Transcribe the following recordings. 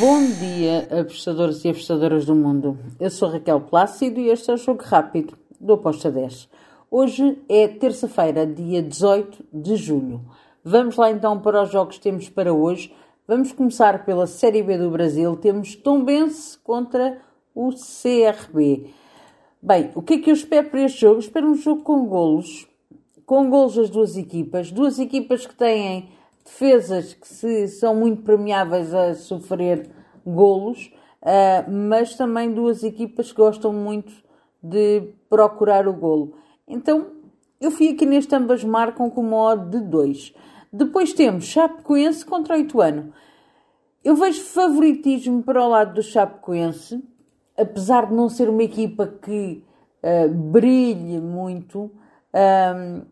Bom dia, apostadores e apostadoras do mundo. Eu sou Raquel Plácido e este é o Jogo Rápido do Aposta 10. Hoje é terça-feira, dia 18 de julho. Vamos lá então para os jogos que temos para hoje. Vamos começar pela Série B do Brasil. Temos Tombense contra o CRB. Bem, o que é que eu espero para este jogo? espero um jogo com golos, com golos das duas equipas, duas equipas que têm defesas que se, são muito premiáveis a sofrer golos, uh, mas também duas equipas que gostam muito de procurar o golo. Então, eu fui aqui neste ambas marcam com uma odd de 2. Depois temos Chapecoense contra o Ituano. Eu vejo favoritismo para o lado do Chapecoense, apesar de não ser uma equipa que uh, brilhe muito. Um,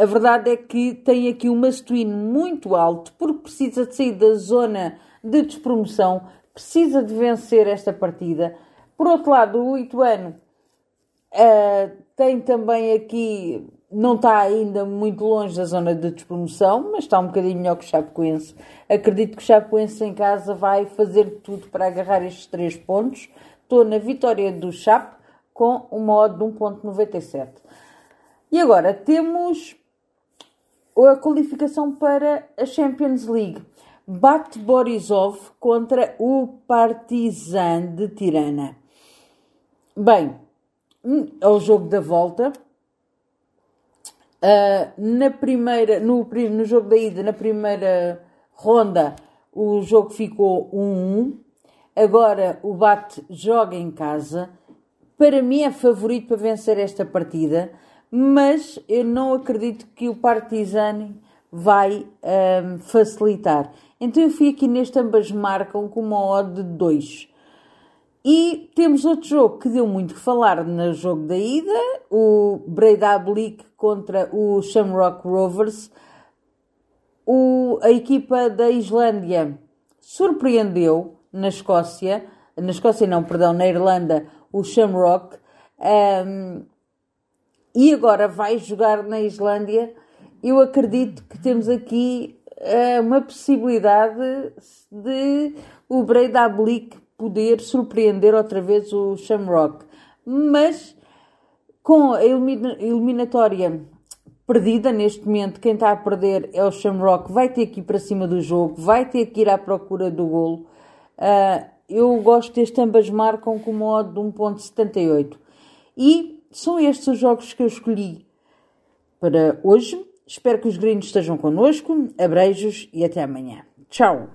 a verdade é que tem aqui um must muito alto, porque precisa de sair da zona de despromoção, precisa de vencer esta partida. Por outro lado, o Ituano uh, tem também aqui, não está ainda muito longe da zona de despromoção, mas está um bocadinho melhor que o Chapecoense. Acredito que o Chapecoense em casa vai fazer tudo para agarrar estes três pontos. Estou na vitória do Chape com uma odd de 1.97. E agora temos a qualificação para a Champions League. Bate Borisov contra o Partizan de Tirana. Bem, hum, é o jogo da volta. Uh, na primeira, no, no jogo da ida, na primeira ronda, o jogo ficou 1-1. Agora o Bate joga em casa. Para mim é favorito para vencer esta partida mas eu não acredito que o Partizani vai um, facilitar. Então eu fui aqui neste ambas marcam com uma odd de 2. E temos outro jogo que deu muito que falar no jogo da ida, o Breidablik contra o Shamrock Rovers. O, a equipa da Islândia surpreendeu na Escócia, na Escócia não, perdão, na Irlanda, o Shamrock. Um, e agora vai jogar na Islândia. Eu acredito que temos aqui uh, uma possibilidade de o Breidablik poder surpreender outra vez o Shamrock. Mas com a eliminatória perdida neste momento, quem está a perder é o Shamrock, vai ter que ir para cima do jogo, vai ter que ir à procura do golo. Uh, eu gosto deste ambas marcam com modo de 1.78. E são estes os jogos que eu escolhi para hoje. Espero que os gringos estejam connosco. Abreijos e até amanhã. Tchau!